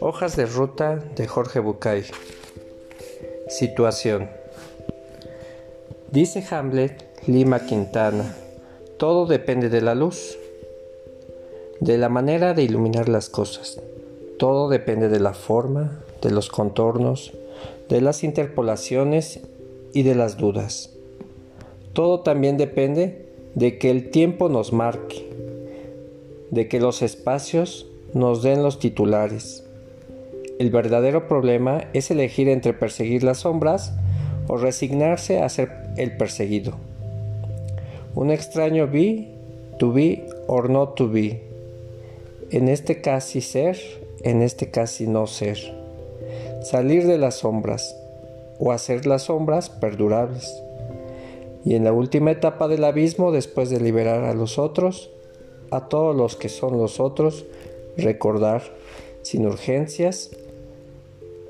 Hojas de ruta de Jorge Bucay. Situación. Dice Hamlet Lima Quintana, todo depende de la luz, de la manera de iluminar las cosas. Todo depende de la forma, de los contornos, de las interpolaciones y de las dudas. Todo también depende de que el tiempo nos marque, de que los espacios nos den los titulares. El verdadero problema es elegir entre perseguir las sombras o resignarse a ser el perseguido. Un extraño be, to be or not to be. En este casi ser, en este casi no ser. Salir de las sombras o hacer las sombras perdurables. Y en la última etapa del abismo, después de liberar a los otros, a todos los que son los otros, recordar, sin urgencias,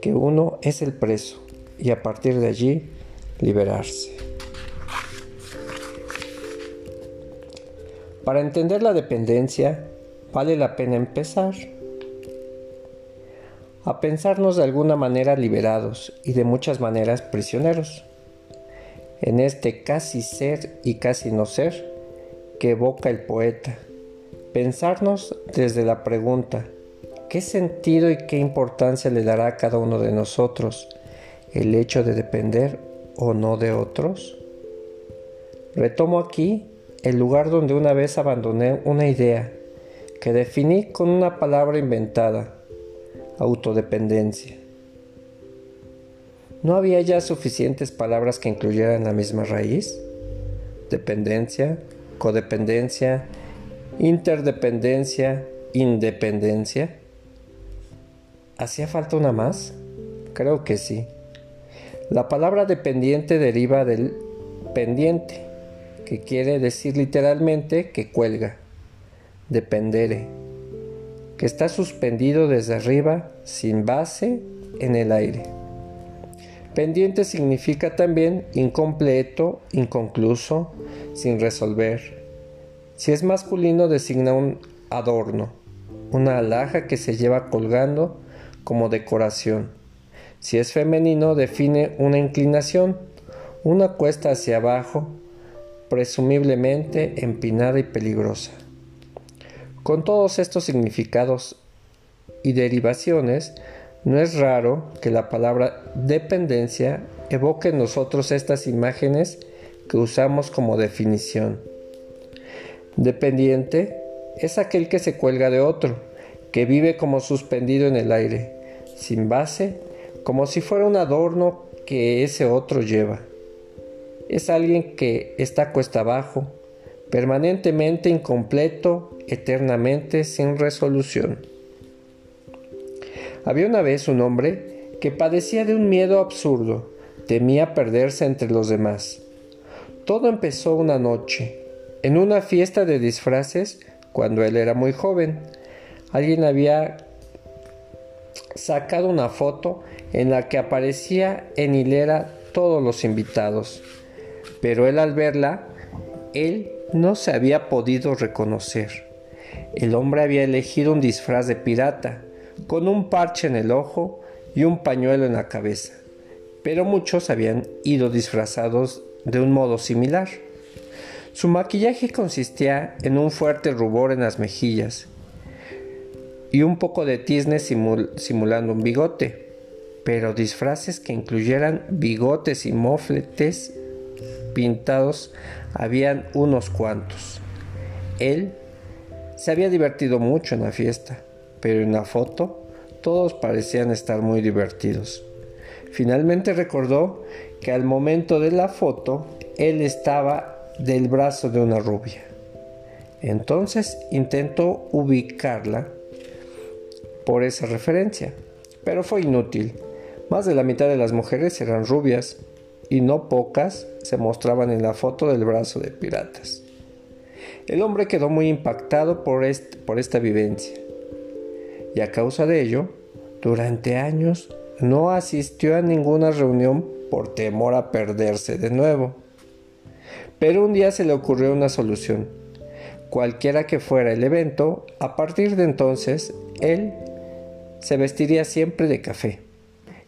que uno es el preso y a partir de allí liberarse. Para entender la dependencia, vale la pena empezar a pensarnos de alguna manera liberados y de muchas maneras prisioneros. En este casi ser y casi no ser que evoca el poeta, pensarnos desde la pregunta, ¿qué sentido y qué importancia le dará a cada uno de nosotros el hecho de depender o no de otros? Retomo aquí el lugar donde una vez abandoné una idea que definí con una palabra inventada, autodependencia. ¿No había ya suficientes palabras que incluyeran la misma raíz? Dependencia, codependencia, interdependencia, independencia. ¿Hacía falta una más? Creo que sí. La palabra dependiente deriva del pendiente, que quiere decir literalmente que cuelga, dependere, que está suspendido desde arriba, sin base, en el aire. Pendiente significa también incompleto, inconcluso, sin resolver. Si es masculino designa un adorno, una alhaja que se lleva colgando como decoración. Si es femenino define una inclinación, una cuesta hacia abajo, presumiblemente empinada y peligrosa. Con todos estos significados y derivaciones, no es raro que la palabra dependencia evoque en nosotros estas imágenes que usamos como definición. Dependiente es aquel que se cuelga de otro, que vive como suspendido en el aire, sin base, como si fuera un adorno que ese otro lleva es alguien que está cuesta abajo, permanentemente incompleto, eternamente sin resolución. Había una vez un hombre que padecía de un miedo absurdo, temía perderse entre los demás. Todo empezó una noche, en una fiesta de disfraces, cuando él era muy joven. Alguien había sacado una foto en la que aparecía en hilera todos los invitados pero él al verla, él no se había podido reconocer. El hombre había elegido un disfraz de pirata, con un parche en el ojo y un pañuelo en la cabeza, pero muchos habían ido disfrazados de un modo similar. Su maquillaje consistía en un fuerte rubor en las mejillas y un poco de tizne simulando un bigote, pero disfraces que incluyeran bigotes y mofletes pintados habían unos cuantos. Él se había divertido mucho en la fiesta, pero en la foto todos parecían estar muy divertidos. Finalmente recordó que al momento de la foto él estaba del brazo de una rubia. Entonces intentó ubicarla por esa referencia, pero fue inútil. Más de la mitad de las mujeres eran rubias y no pocas se mostraban en la foto del brazo de piratas. El hombre quedó muy impactado por, por esta vivencia y a causa de ello, durante años no asistió a ninguna reunión por temor a perderse de nuevo. Pero un día se le ocurrió una solución. Cualquiera que fuera el evento, a partir de entonces, él se vestiría siempre de café.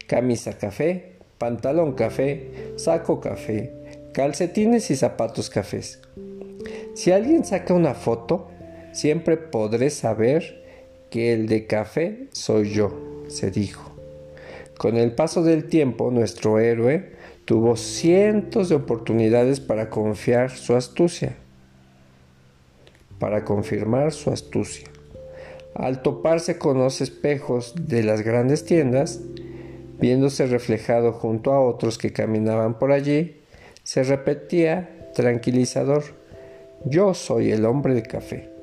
Camisa café, pantalón café, saco café, calcetines y zapatos cafés. Si alguien saca una foto, siempre podré saber que el de café soy yo, se dijo. Con el paso del tiempo, nuestro héroe tuvo cientos de oportunidades para confiar su astucia, para confirmar su astucia. Al toparse con los espejos de las grandes tiendas, viéndose reflejado junto a otros que caminaban por allí, se repetía tranquilizador, yo soy el hombre de café.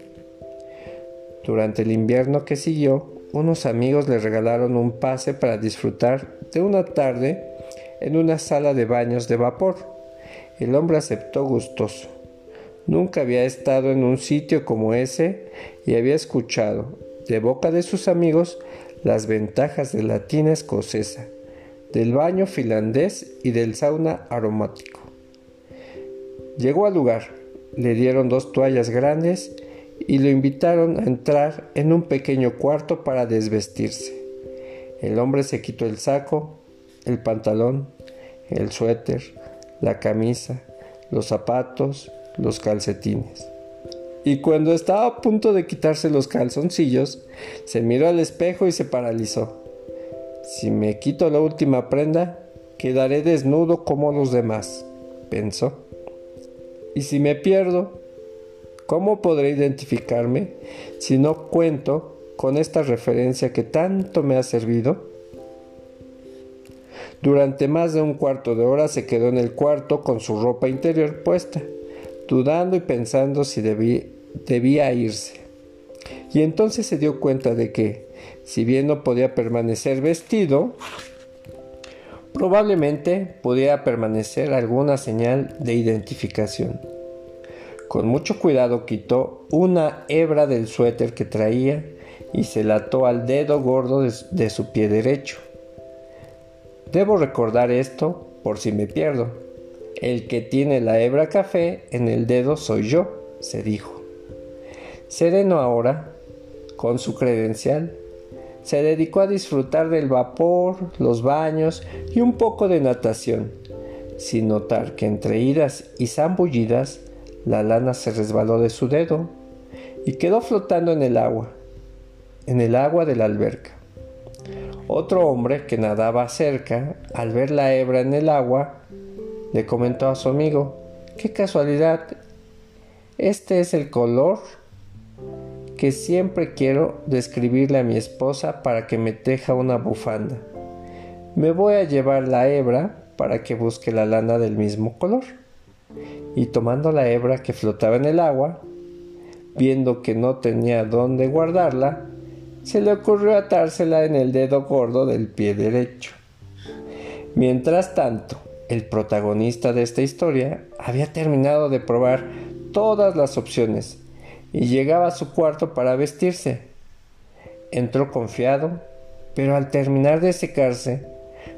Durante el invierno que siguió, unos amigos le regalaron un pase para disfrutar de una tarde en una sala de baños de vapor. El hombre aceptó gustoso. Nunca había estado en un sitio como ese y había escuchado, de boca de sus amigos, las ventajas de la tina escocesa, del baño finlandés y del sauna aromático. Llegó al lugar le dieron dos toallas grandes y lo invitaron a entrar en un pequeño cuarto para desvestirse. El hombre se quitó el saco, el pantalón, el suéter, la camisa, los zapatos, los calcetines. Y cuando estaba a punto de quitarse los calzoncillos, se miró al espejo y se paralizó. Si me quito la última prenda, quedaré desnudo como los demás, pensó. Y si me pierdo, ¿cómo podré identificarme si no cuento con esta referencia que tanto me ha servido? Durante más de un cuarto de hora se quedó en el cuarto con su ropa interior puesta, dudando y pensando si debía irse. Y entonces se dio cuenta de que, si bien no podía permanecer vestido, Probablemente pudiera permanecer alguna señal de identificación. Con mucho cuidado quitó una hebra del suéter que traía y se la ató al dedo gordo de, de su pie derecho. Debo recordar esto por si me pierdo. El que tiene la hebra café en el dedo soy yo, se dijo. Sereno ahora, con su credencial, se dedicó a disfrutar del vapor, los baños y un poco de natación, sin notar que entre idas y zambullidas la lana se resbaló de su dedo y quedó flotando en el agua, en el agua de la alberca. Otro hombre que nadaba cerca, al ver la hebra en el agua, le comentó a su amigo, qué casualidad, este es el color que siempre quiero describirle a mi esposa para que me teja una bufanda. Me voy a llevar la hebra para que busque la lana del mismo color. Y tomando la hebra que flotaba en el agua, viendo que no tenía dónde guardarla, se le ocurrió atársela en el dedo gordo del pie derecho. Mientras tanto, el protagonista de esta historia había terminado de probar todas las opciones y llegaba a su cuarto para vestirse. Entró confiado, pero al terminar de secarse,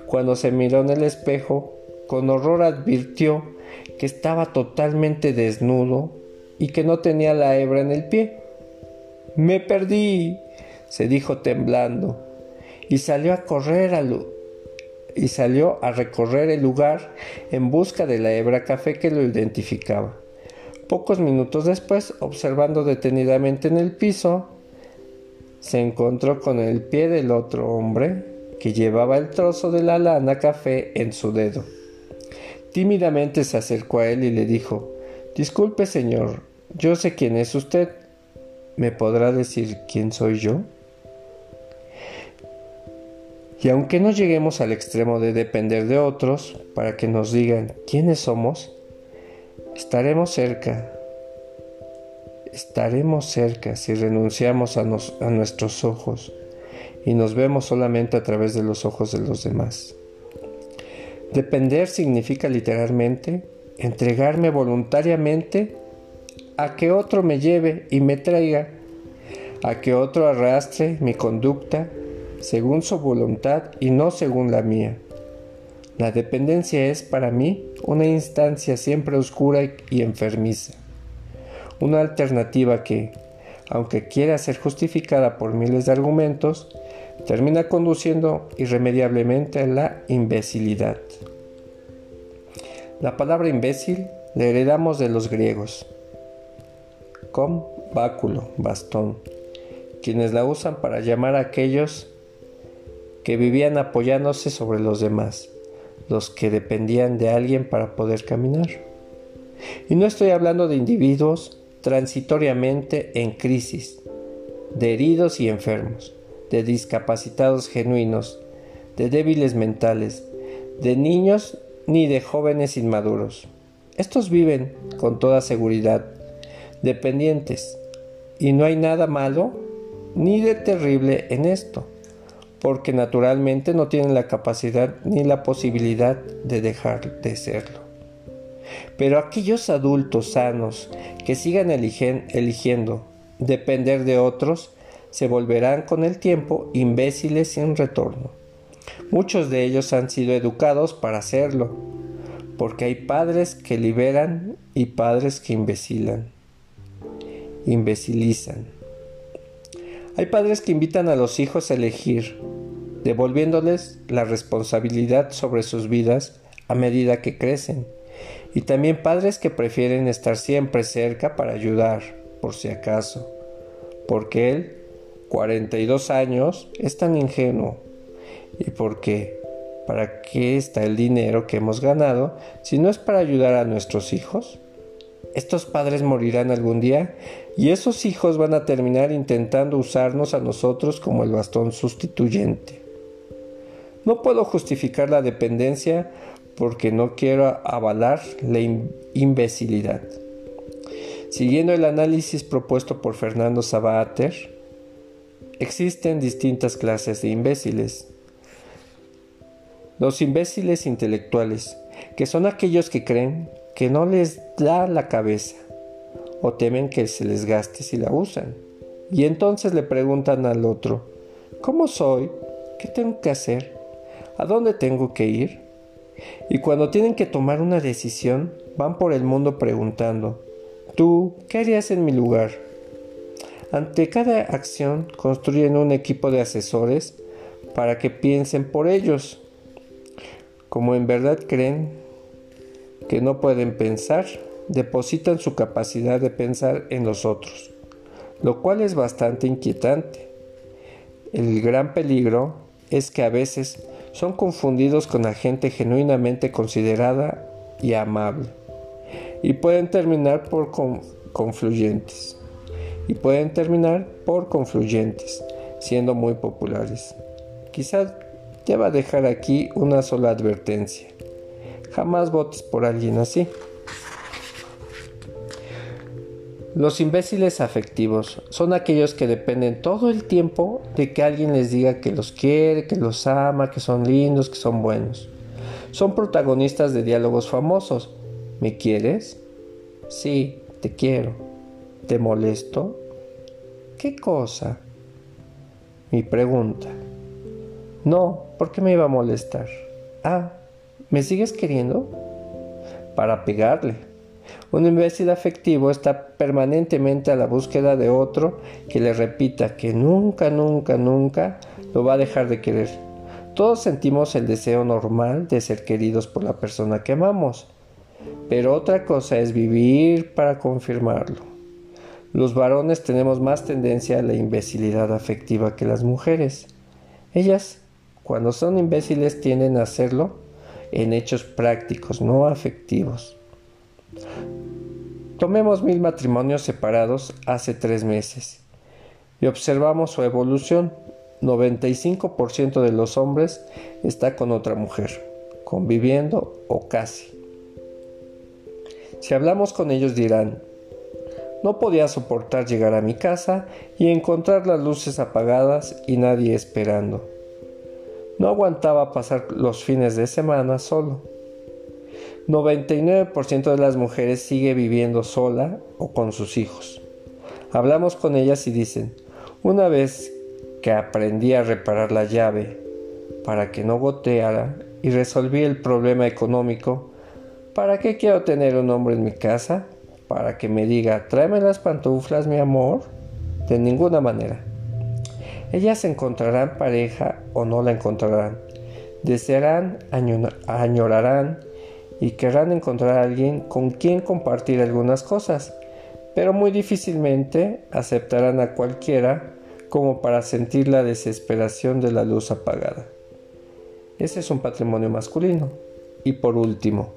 cuando se miró en el espejo, con horror advirtió que estaba totalmente desnudo y que no tenía la hebra en el pie. Me perdí, se dijo temblando, y salió a correr al y salió a recorrer el lugar en busca de la hebra café que lo identificaba. Pocos minutos después, observando detenidamente en el piso, se encontró con el pie del otro hombre que llevaba el trozo de la lana café en su dedo. Tímidamente se acercó a él y le dijo Disculpe, señor, yo sé quién es usted. ¿Me podrá decir quién soy yo? Y aunque no lleguemos al extremo de depender de otros para que nos digan quiénes somos, Estaremos cerca, estaremos cerca si renunciamos a, nuestros ojos y nos vemos solamente a través de los ojos de los demás. Depender significa literalmente entregarme voluntariamente a que otro me lleve y me traiga, a que otro arrastre mi conducta según su voluntad y no según la mía. La dependencia es para mí una instancia siempre oscura y enfermiza, una alternativa que, aunque quiera ser justificada por miles de argumentos, termina conduciendo irremediablemente a la imbecilidad. La palabra imbécil la heredamos de los griegos, con báculo, bastón, quienes la usan para llamar a aquellos que vivían apoyándose sobre los demás, los que dependían de alguien para poder caminar. Y no estoy hablando de individuos transitoriamente en crisis, de heridos y enfermos, de discapacitados genuinos, de débiles mentales, de niños ni de jóvenes inmaduros. Estos viven con toda seguridad, dependientes, y no hay nada malo ni de terrible en esto porque naturalmente no tienen la capacidad ni la posibilidad de dejar de serlo. Pero aquellos adultos sanos que sigan eligiendo depender de otros, se volverán con el tiempo imbéciles sin retorno. Muchos de ellos han sido educados para hacerlo, porque hay padres que liberan y padres que imbecilan, imbecilizan. Hay padres que invitan a los hijos a elegir, devolviéndoles la responsabilidad sobre sus vidas a medida que crecen. Y también padres que prefieren estar siempre cerca para ayudar, por si acaso. Porque él, 42 años, es tan ingenuo. Y porque, ¿para qué está el dinero que hemos ganado si no es para ayudar a nuestros hijos? Estos padres morirán algún día y esos hijos van a terminar intentando usarnos a nosotros como el bastón sustituyente. No puedo justificar la dependencia porque no quiero avalar la imbecilidad. Siguiendo el análisis propuesto por Fernando Sabater, existen distintas clases de imbéciles. Los imbéciles intelectuales, que son aquellos que creen que no les da la cabeza o temen que se les gaste si la usan. Y entonces le preguntan al otro, ¿cómo soy? ¿Qué tengo que hacer? ¿A dónde tengo que ir? Y cuando tienen que tomar una decisión, van por el mundo preguntando, ¿tú qué harías en mi lugar? Ante cada acción construyen un equipo de asesores para que piensen por ellos. Como en verdad creen que no pueden pensar, depositan su capacidad de pensar en los otros, lo cual es bastante inquietante. El gran peligro es que a veces son confundidos con la gente genuinamente considerada y amable y pueden terminar por confluyentes y pueden terminar por confluyentes siendo muy populares. Quizás deba dejar aquí una sola advertencia. Jamás votes por alguien así. Los imbéciles afectivos son aquellos que dependen todo el tiempo de que alguien les diga que los quiere, que los ama, que son lindos, que son buenos. Son protagonistas de diálogos famosos. ¿Me quieres? Sí, te quiero. ¿Te molesto? ¿Qué cosa? Mi pregunta. No, ¿por qué me iba a molestar? Ah, ¿me sigues queriendo? Para pegarle. Un imbécil afectivo está permanentemente a la búsqueda de otro que le repita que nunca, nunca, nunca lo va a dejar de querer. Todos sentimos el deseo normal de ser queridos por la persona que amamos, pero otra cosa es vivir para confirmarlo. Los varones tenemos más tendencia a la imbecilidad afectiva que las mujeres. Ellas, cuando son imbéciles, tienden a hacerlo en hechos prácticos, no afectivos. Tomemos mil matrimonios separados hace tres meses y observamos su evolución. 95% de los hombres está con otra mujer, conviviendo o casi. Si hablamos con ellos dirán, no podía soportar llegar a mi casa y encontrar las luces apagadas y nadie esperando. No aguantaba pasar los fines de semana solo. 99% de las mujeres sigue viviendo sola o con sus hijos. Hablamos con ellas y dicen, una vez que aprendí a reparar la llave para que no goteara y resolví el problema económico, ¿para qué quiero tener un hombre en mi casa? ¿Para que me diga, tráeme las pantuflas, mi amor? De ninguna manera. Ellas encontrarán pareja o no la encontrarán. Desearán, añorarán y querrán encontrar a alguien con quien compartir algunas cosas, pero muy difícilmente aceptarán a cualquiera como para sentir la desesperación de la luz apagada. Ese es un patrimonio masculino. Y por último,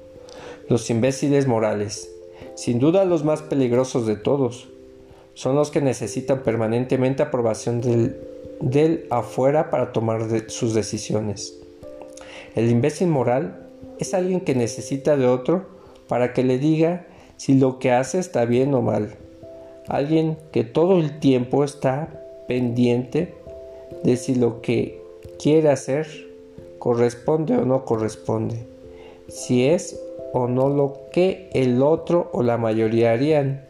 los imbéciles morales, sin duda los más peligrosos de todos, son los que necesitan permanentemente aprobación del, afuera para tomar sus decisiones. El imbécil moral es alguien que necesita de otro para que le diga si lo que hace está bien o mal. Alguien que todo el tiempo está pendiente de si lo que quiere hacer corresponde o no corresponde, si es o no lo que el otro o la mayoría harían.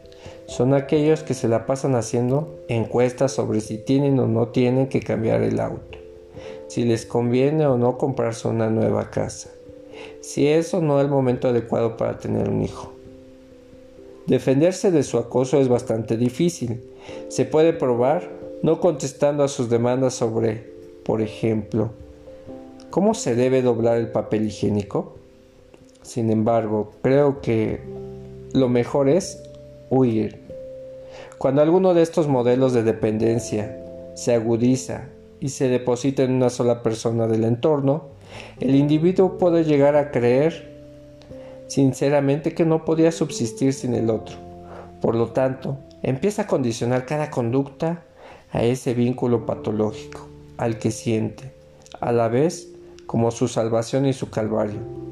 Son aquellos que se la pasan haciendo encuestas sobre si tienen o no tienen que cambiar el auto, si les conviene o no comprarse una nueva casa, si es o no el momento adecuado para tener un hijo. Defenderse de su acoso es bastante difícil. Se puede probar no contestando a sus demandas sobre, por ejemplo, ¿cómo se debe doblar el papel higiénico? Sin embargo, creo que lo mejor es huir. Cuando alguno de estos modelos de dependencia se agudiza y se deposita en una sola persona del entorno, el individuo puede llegar a creer sinceramente que no podía subsistir sin el otro. Por lo tanto, empieza a condicionar cada conducta a ese vínculo patológico, al que siente, a la vez como su salvación y su calvario.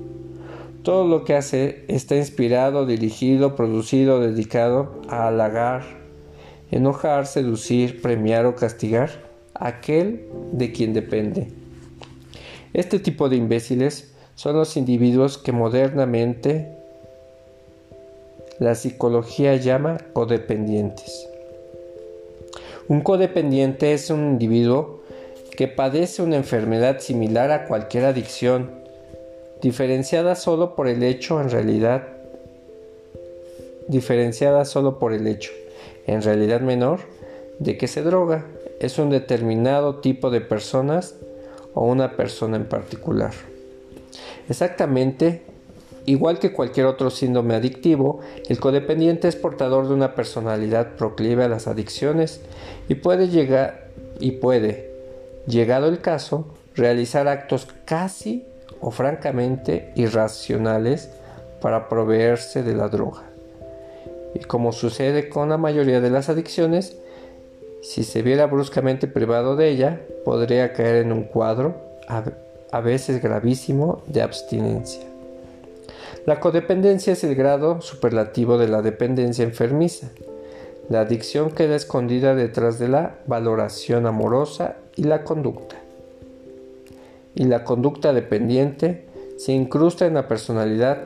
Todo lo que hace está inspirado, dirigido, producido, dedicado a halagar, enojar, seducir, premiar o castigar a aquel de quien depende. Este tipo de imbéciles son los individuos que modernamente la psicología llama codependientes. Un codependiente es un individuo que padece una enfermedad similar a cualquier adicción, diferenciada solo por el hecho en realidad diferenciada solo por el hecho, en realidad menor, de que se droga. Es un determinado tipo de personas o una persona en particular. Exactamente, igual que cualquier otro síndrome adictivo, el codependiente es portador de una personalidad proclive a las adicciones y puede llegar y puede, llegado el caso, realizar actos casi o francamente irracionales para proveerse de la droga. Y como sucede con la mayoría de las adicciones, si se viera bruscamente privado de ella, podría caer en un cuadro a veces gravísimo de abstinencia. La codependencia es el grado superlativo de la dependencia enfermiza. La adicción queda escondida detrás de la valoración amorosa y la conducta. Y la conducta dependiente se incrusta en la personalidad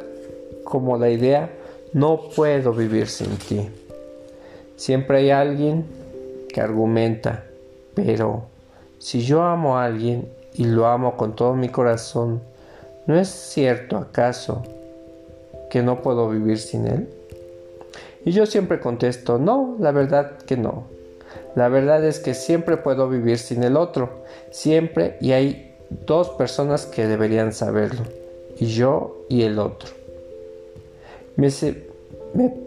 como la idea no puedo vivir sin ti. Siempre hay alguien que argumenta, pero si yo amo a alguien y lo amo con todo mi corazón, ¿no es cierto acaso que no puedo vivir sin él? Y yo siempre contesto, no, la verdad que no. La verdad es que siempre puedo vivir sin el otro, siempre, y hay dos personas que deberían saberlo, y yo y el otro. Me,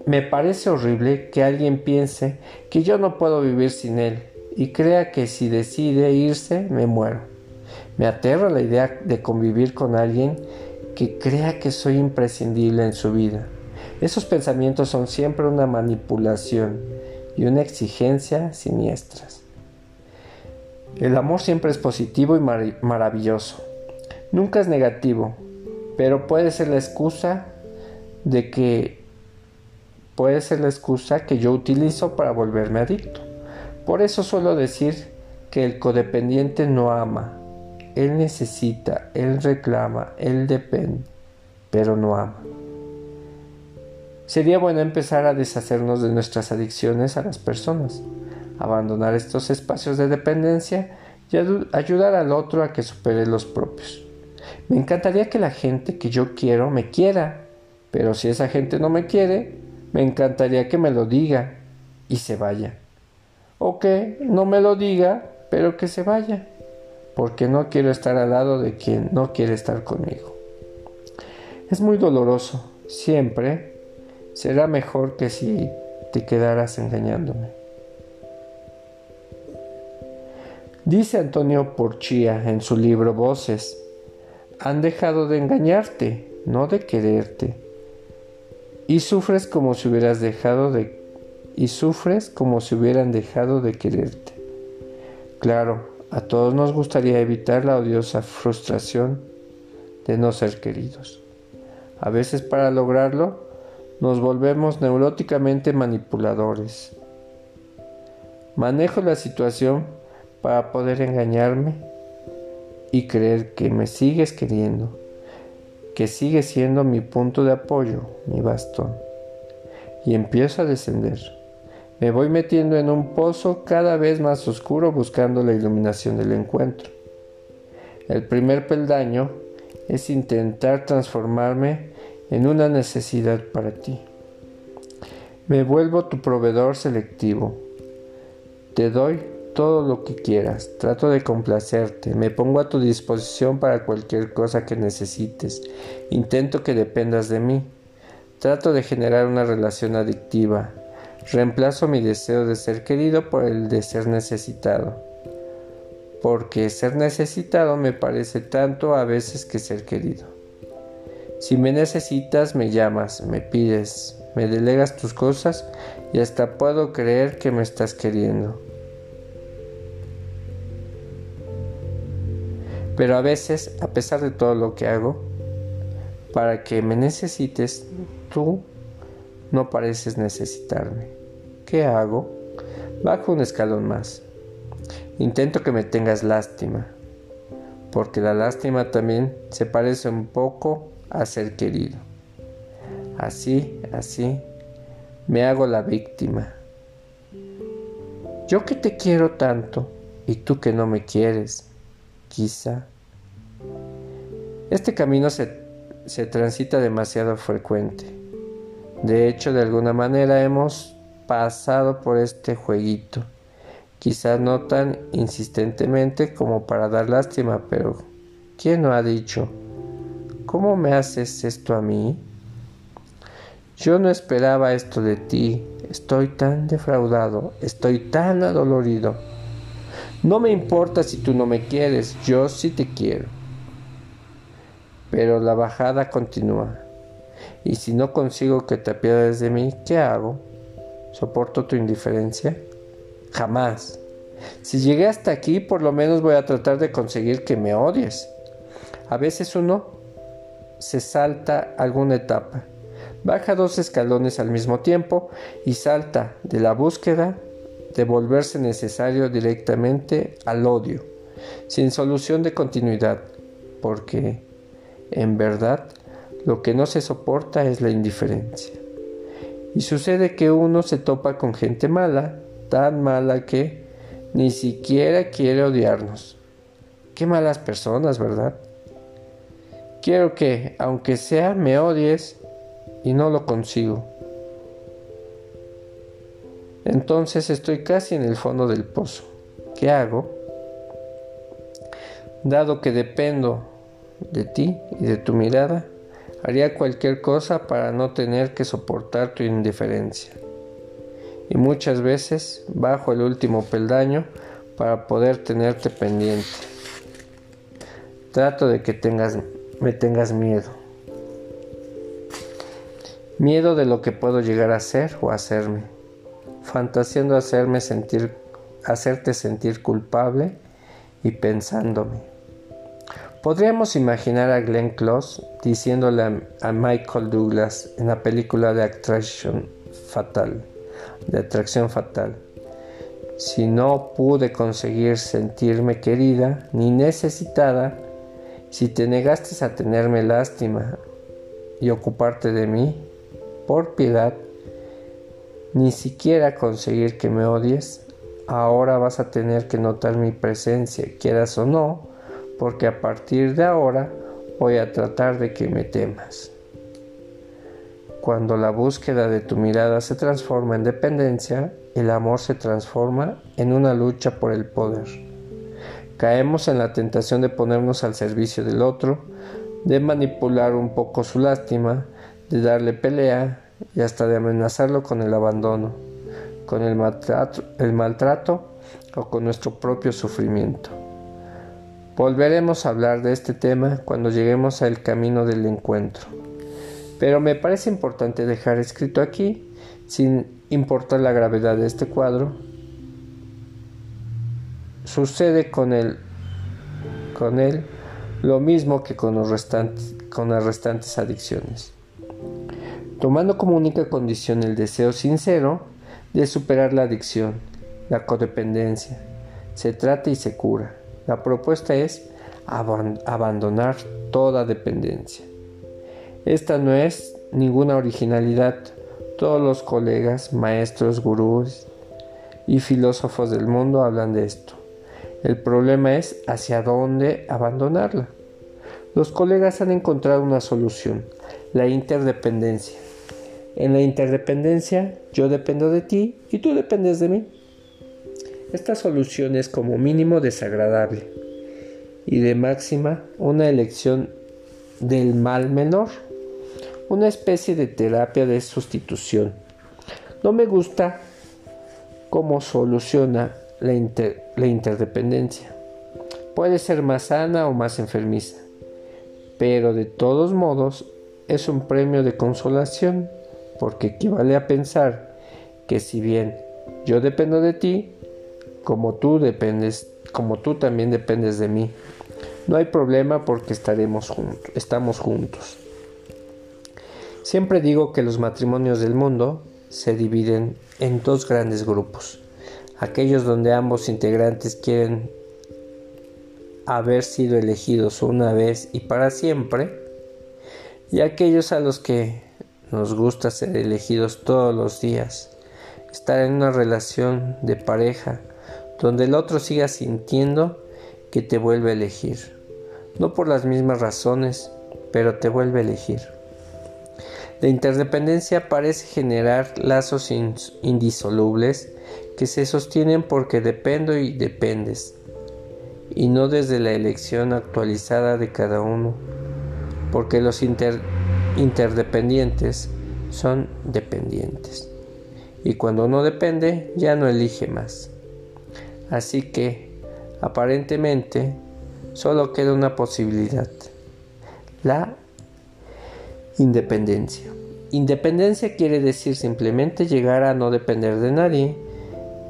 me, parece horrible que alguien piense que yo no puedo vivir sin él y crea que si decide irse me muero. Me aterra la idea de convivir con alguien que crea que soy imprescindible en su vida. Esos pensamientos son siempre una manipulación y una exigencia siniestras. El amor siempre es positivo y maravilloso. Nunca es negativo, pero puede ser la excusa de que puede ser la excusa que yo utilizo para volverme adicto. Por eso suelo decir que el codependiente no ama, él necesita, Él reclama, Él depende, pero no ama. Sería bueno empezar a deshacernos de nuestras adicciones a las personas, abandonar estos espacios de dependencia y ayudar al otro a que supere los propios. Me encantaría que la gente que yo quiero me quiera, pero si esa gente no me quiere, me encantaría que me lo diga y se vaya. O que no me lo diga, pero que se vaya, porque no quiero estar al lado de quien no quiere estar conmigo. Es muy doloroso, siempre será mejor que si te quedaras engañándome. Dice Antonio Porchia en su libro Voces, han dejado de engañarte, no de quererte. Y sufres como si hubieras dejado de y sufres como si hubieran dejado de quererte. Claro, a todos nos gustaría evitar la odiosa frustración de no ser queridos. A veces para lograrlo nos volvemos neuróticamente manipuladores. Manejo la situación para poder engañarme y creer que me sigues queriendo, que sigues siendo mi punto de apoyo, mi bastón. Y empiezo a descender. Me voy metiendo en un pozo cada vez más oscuro buscando la iluminación del encuentro. El primer peldaño es intentar transformarme en una necesidad para ti. Me vuelvo tu proveedor selectivo. Te doy todo lo que quieras, trato de complacerte, me pongo a tu disposición para cualquier cosa que necesites, intento que dependas de mí, trato de generar una relación adictiva, Reemplazo mi deseo de ser querido por el de ser necesitado, porque ser necesitado me parece tanto a veces que ser querido. Si me necesitas, me llamas, me pides, me delegas tus cosas y hasta puedo creer que me estás queriendo. Pero a veces, a pesar de todo lo que hago, para que me necesites, tú no pareces necesitarme. ¿Qué hago? Bajo un escalón más. Intento que me tengas lástima, porque la lástima también se parece un poco a ser querido. Así, así, me hago la víctima. Yo que te quiero tanto y tú que no me quieres, quizá. Este camino se, se transita demasiado frecuente de hecho, de alguna manera hemos pasado por este jueguito. Quizás no tan insistentemente como para dar lástima, pero ¿quién no ha dicho? ¿Cómo me haces esto a mí? Yo no esperaba esto de ti. Estoy tan defraudado, estoy tan adolorido. No me importa si tú no me quieres, yo sí te quiero. Pero la bajada continúa. Y si no consigo que te apiades de mí, ¿qué hago? ¿Soporto tu indiferencia? Jamás. Si llegué hasta aquí, por lo menos voy a tratar de conseguir que me odies. A veces uno se salta alguna etapa, baja dos escalones al mismo tiempo y salta de la búsqueda de volverse necesario directamente al odio, sin solución de continuidad, porque, en verdad, lo que no se soporta es la indiferencia. Y sucede que uno se topa con gente mala, tan mala que ni siquiera quiere odiarnos. Qué malas personas, ¿verdad? Quiero que, aunque sea, me odies y no lo consigo. Entonces estoy casi en el fondo del pozo. ¿Qué hago? Dado que dependo de ti y de tu mirada, Haría cualquier cosa para no tener que soportar tu indiferencia. Y muchas veces bajo el último peldaño para poder tenerte pendiente. Trato de que tengas, me tengas miedo. Miedo de lo que puedo llegar a ser o hacerme. Fantaseando hacerme sentir, hacerte sentir culpable y pensándome. Podríamos imaginar a Glenn Close diciéndole a Michael Douglas en la película de Attraction Fatal, de Atracción Fatal, si no pude conseguir sentirme querida ni necesitada, si te negaste a tenerme lástima y ocuparte de mí, por piedad, ni siquiera conseguir que me odies, ahora vas a tener que notar mi presencia, quieras o no, porque a partir de ahora voy a tratar de que me temas. Cuando la búsqueda de tu mirada se transforma en dependencia, el amor se transforma en una lucha por el poder. Caemos en la tentación de ponernos al servicio del otro, de manipular un poco su lástima, de darle pelea y hasta de amenazarlo con el abandono, con el maltrato, el maltrato o con nuestro propio sufrimiento. Volveremos a hablar de este tema cuando lleguemos al camino del encuentro. Pero me parece importante dejar escrito aquí, sin importar la gravedad de este cuadro, sucede con él, con él lo mismo que con, los restantes, con las restantes adicciones. Tomando como única condición el deseo sincero de superar la adicción, la codependencia, se trata y se cura. La propuesta es abandonar toda dependencia. Esta no es ninguna originalidad. Todos los colegas, maestros, gurús y filósofos del mundo hablan de esto. El problema es hacia dónde abandonarla. Los colegas han encontrado una solución, la interdependencia. En la interdependencia yo dependo de ti y tú dependes de mí. Esta solución es como mínimo desagradable y de máxima una elección del mal menor una especie de terapia de sustitución. No me gusta cómo soluciona la, interdependencia. Puede ser más sana o más enfermiza, pero de todos modos es un premio de consolación porque equivale a pensar que si bien yo dependo de ti, como tú dependes, como tú también dependes de mí, no hay problema porque estaremos juntos, estamos juntos. Siempre digo que los matrimonios del mundo se dividen en dos grandes grupos. Aquellos donde ambos integrantes quieren haber sido elegidos una vez y para siempre. Y aquellos a los que nos gusta ser elegidos todos los días. Estar en una relación de pareja donde el otro siga sintiendo que te vuelve a elegir. No por las mismas razones, pero te vuelve a elegir. La interdependencia parece generar lazos indisolubles que se sostienen porque dependo y dependes, y no desde la elección actualizada de cada uno, porque los interdependientes son dependientes, y cuando uno depende ya no elige más. Así que, aparentemente, solo queda una posibilidad, la Independencia. Independencia quiere decir simplemente llegar a no depender de nadie.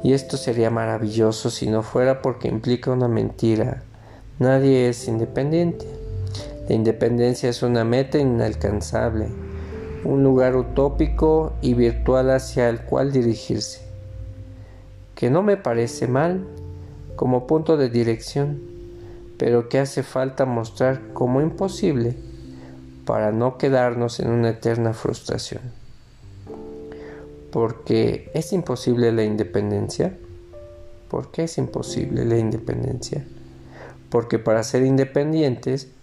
Y esto sería maravilloso si no fuera porque implica una mentira. Nadie es independiente. La independencia es una meta inalcanzable, un lugar utópico y virtual hacia el cual dirigirse. Que no me parece mal como punto de dirección, pero que hace falta mostrar como imposible para no quedarnos en una eterna frustración. Porque es imposible la independencia. ¿Por qué es imposible la independencia? Porque para ser independientes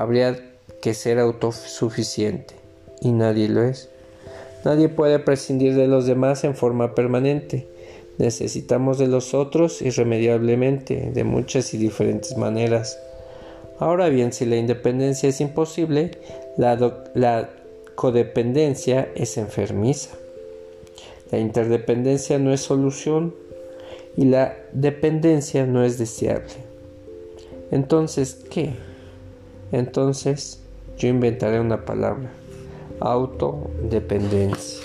habría que ser autosuficiente y nadie lo es. Nadie puede prescindir de los demás en forma permanente. Necesitamos de los otros irremediablemente, de muchas y diferentes maneras. Ahora bien, si la independencia es imposible, la, codependencia es enfermiza. La interdependencia no es solución y la dependencia no es deseable. Entonces, ¿qué? Entonces, yo inventaré una palabra. Autodependencia.